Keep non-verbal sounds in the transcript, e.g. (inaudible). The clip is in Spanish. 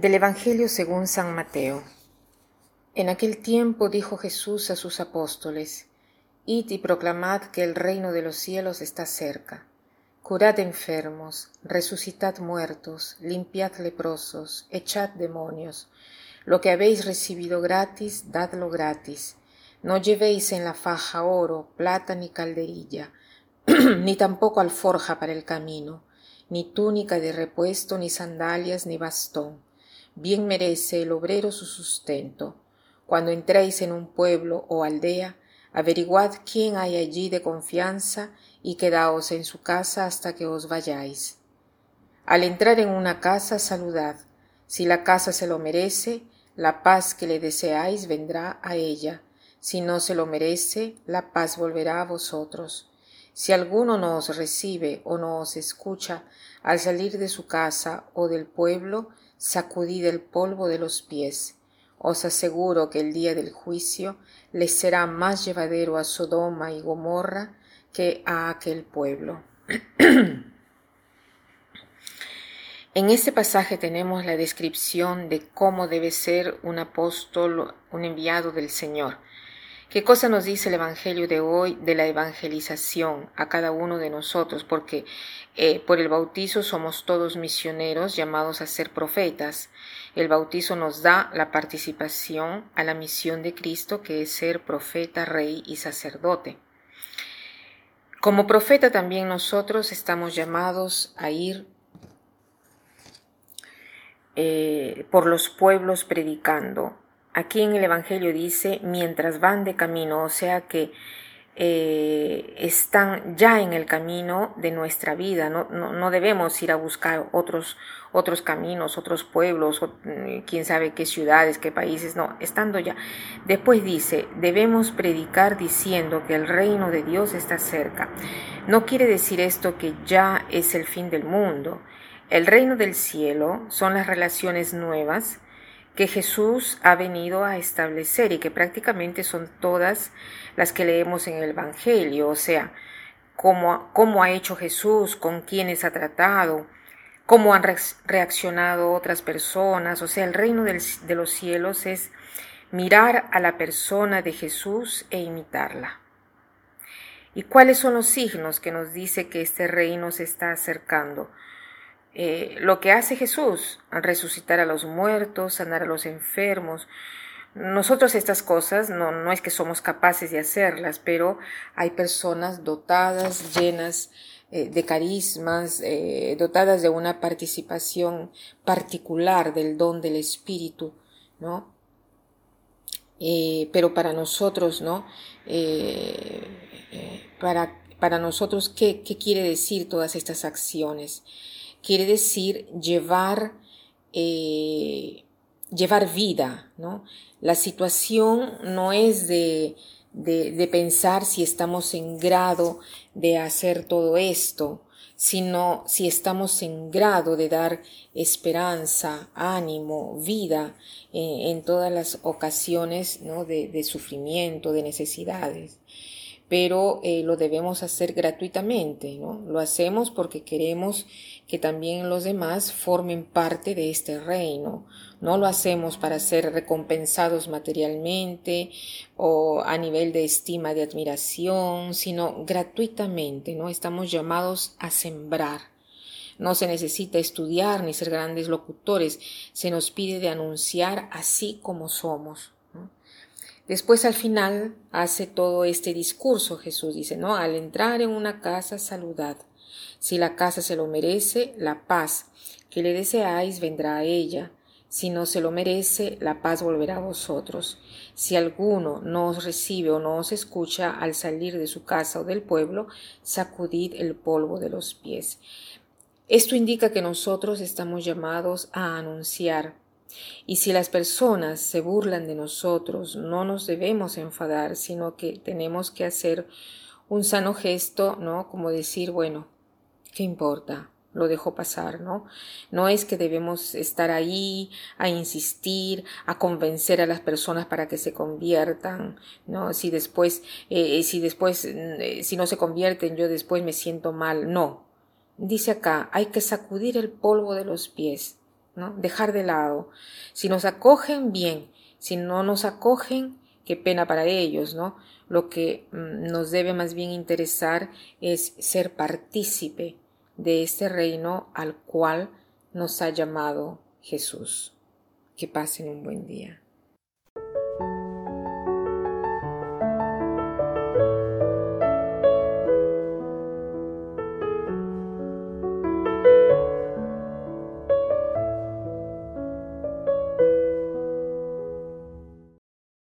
Del Evangelio según San Mateo. En aquel tiempo dijo Jesús a sus apóstoles, Id y proclamad que el reino de los cielos está cerca. Curad enfermos, resucitad muertos, limpiad leprosos, echad demonios. Lo que habéis recibido gratis, dadlo gratis. No llevéis en la faja oro, plata ni calderilla, (clears throat) ni tampoco alforja para el camino, ni túnica de repuesto, ni sandalias, ni bastón bien merece el obrero su sustento. Cuando entréis en un pueblo o aldea, averiguad quién hay allí de confianza y quedaos en su casa hasta que os vayáis. Al entrar en una casa, saludad. Si la casa se lo merece, la paz que le deseáis vendrá a ella. Si no se lo merece, la paz volverá a vosotros. Si alguno no os recibe o no os escucha al salir de su casa o del pueblo, sacudid el polvo de los pies. Os aseguro que el día del juicio les será más llevadero a Sodoma y Gomorra que a aquel pueblo. (clears throat) En este pasaje tenemos la descripción de cómo debe ser un apóstol, un enviado del Señor. ¿Qué cosa nos dice el Evangelio de hoy de la evangelización a cada uno de nosotros? Porque eh, por el bautizo somos todos misioneros llamados a ser profetas. El bautizo nos da la participación a la misión de Cristo que es ser profeta, rey y sacerdote. Como profeta también nosotros estamos llamados a ir eh, por los pueblos predicando, Aquí en el Evangelio dice, mientras van de camino, o sea que eh, están ya en el camino de nuestra vida, no, no, debemos ir a buscar otros, otros caminos, otros pueblos, mm, quién sabe qué ciudades, qué países, no, estando ya. Después dice, debemos predicar diciendo que el reino de Dios está cerca. No quiere decir esto que ya es el fin del mundo. El reino del cielo son las relaciones nuevas, que Jesús ha venido a establecer y que prácticamente son todas las que leemos en el Evangelio, o sea, cómo, cómo ha hecho Jesús, con quiénes ha tratado, cómo han reaccionado otras personas, o sea, el reino de los cielos es mirar a la persona de Jesús e imitarla. ¿Y cuáles son los signos que nos dice que este reino se está acercando? Eh, lo que hace Jesús, resucitar a los muertos, sanar a los enfermos. Nosotros estas cosas no, no es que somos capaces de hacerlas, pero hay personas dotadas, llenas eh, de carismas, eh, dotadas de una participación particular del don del Espíritu, ¿no? pero para nosotros, ¿no? para, para nosotros, ¿qué, ¿qué quiere decir todas estas acciones? quiere decir llevar, eh, llevar vida, ¿no? La situación no es de, de, pensar si estamos en grado de hacer todo esto, sino si estamos en grado de dar esperanza, ánimo, vida eh, en todas las ocasiones ¿no? de, de, sufrimiento, de necesidades pero eh, lo debemos hacer gratuitamente, ¿no? Lo hacemos porque queremos que también los demás formen parte de este reino. No lo hacemos para ser recompensados materialmente o a nivel de estima, de admiración, sino gratuitamente, ¿no? Estamos llamados a sembrar. No se necesita estudiar ni ser grandes locutores, se nos pide de anunciar así como somos. Después al final hace todo este discurso, Jesús dice, ¿no? Al entrar en una casa, saludad. Si la casa se lo merece, la paz que le deseáis vendrá a ella. Si no se lo merece, la paz volverá a vosotros. Si alguno no os recibe o no os escucha al salir de su casa o del pueblo, sacudid el polvo de los pies. Esto indica que nosotros estamos llamados a anunciar y si las personas se burlan de nosotros, no nos debemos enfadar, sino que tenemos que hacer un sano gesto, ¿no? Como decir, bueno, ¿qué importa? Lo dejo pasar, ¿no? No es que debemos estar ahí a insistir, a convencer a las personas para que se conviertan, ¿no? Si después, eh, si después, eh, si no se convierten, yo después me siento mal. No. Dice acá, hay que sacudir el polvo de los pies. Dejar de lado. Si nos acogen, bien. Si no nos acogen, qué pena para ellos, ¿no? Lo que mm, nos debe más bien interesar es ser partícipe de este reino al cual nos ha llamado Jesús. Que pasen un buen día.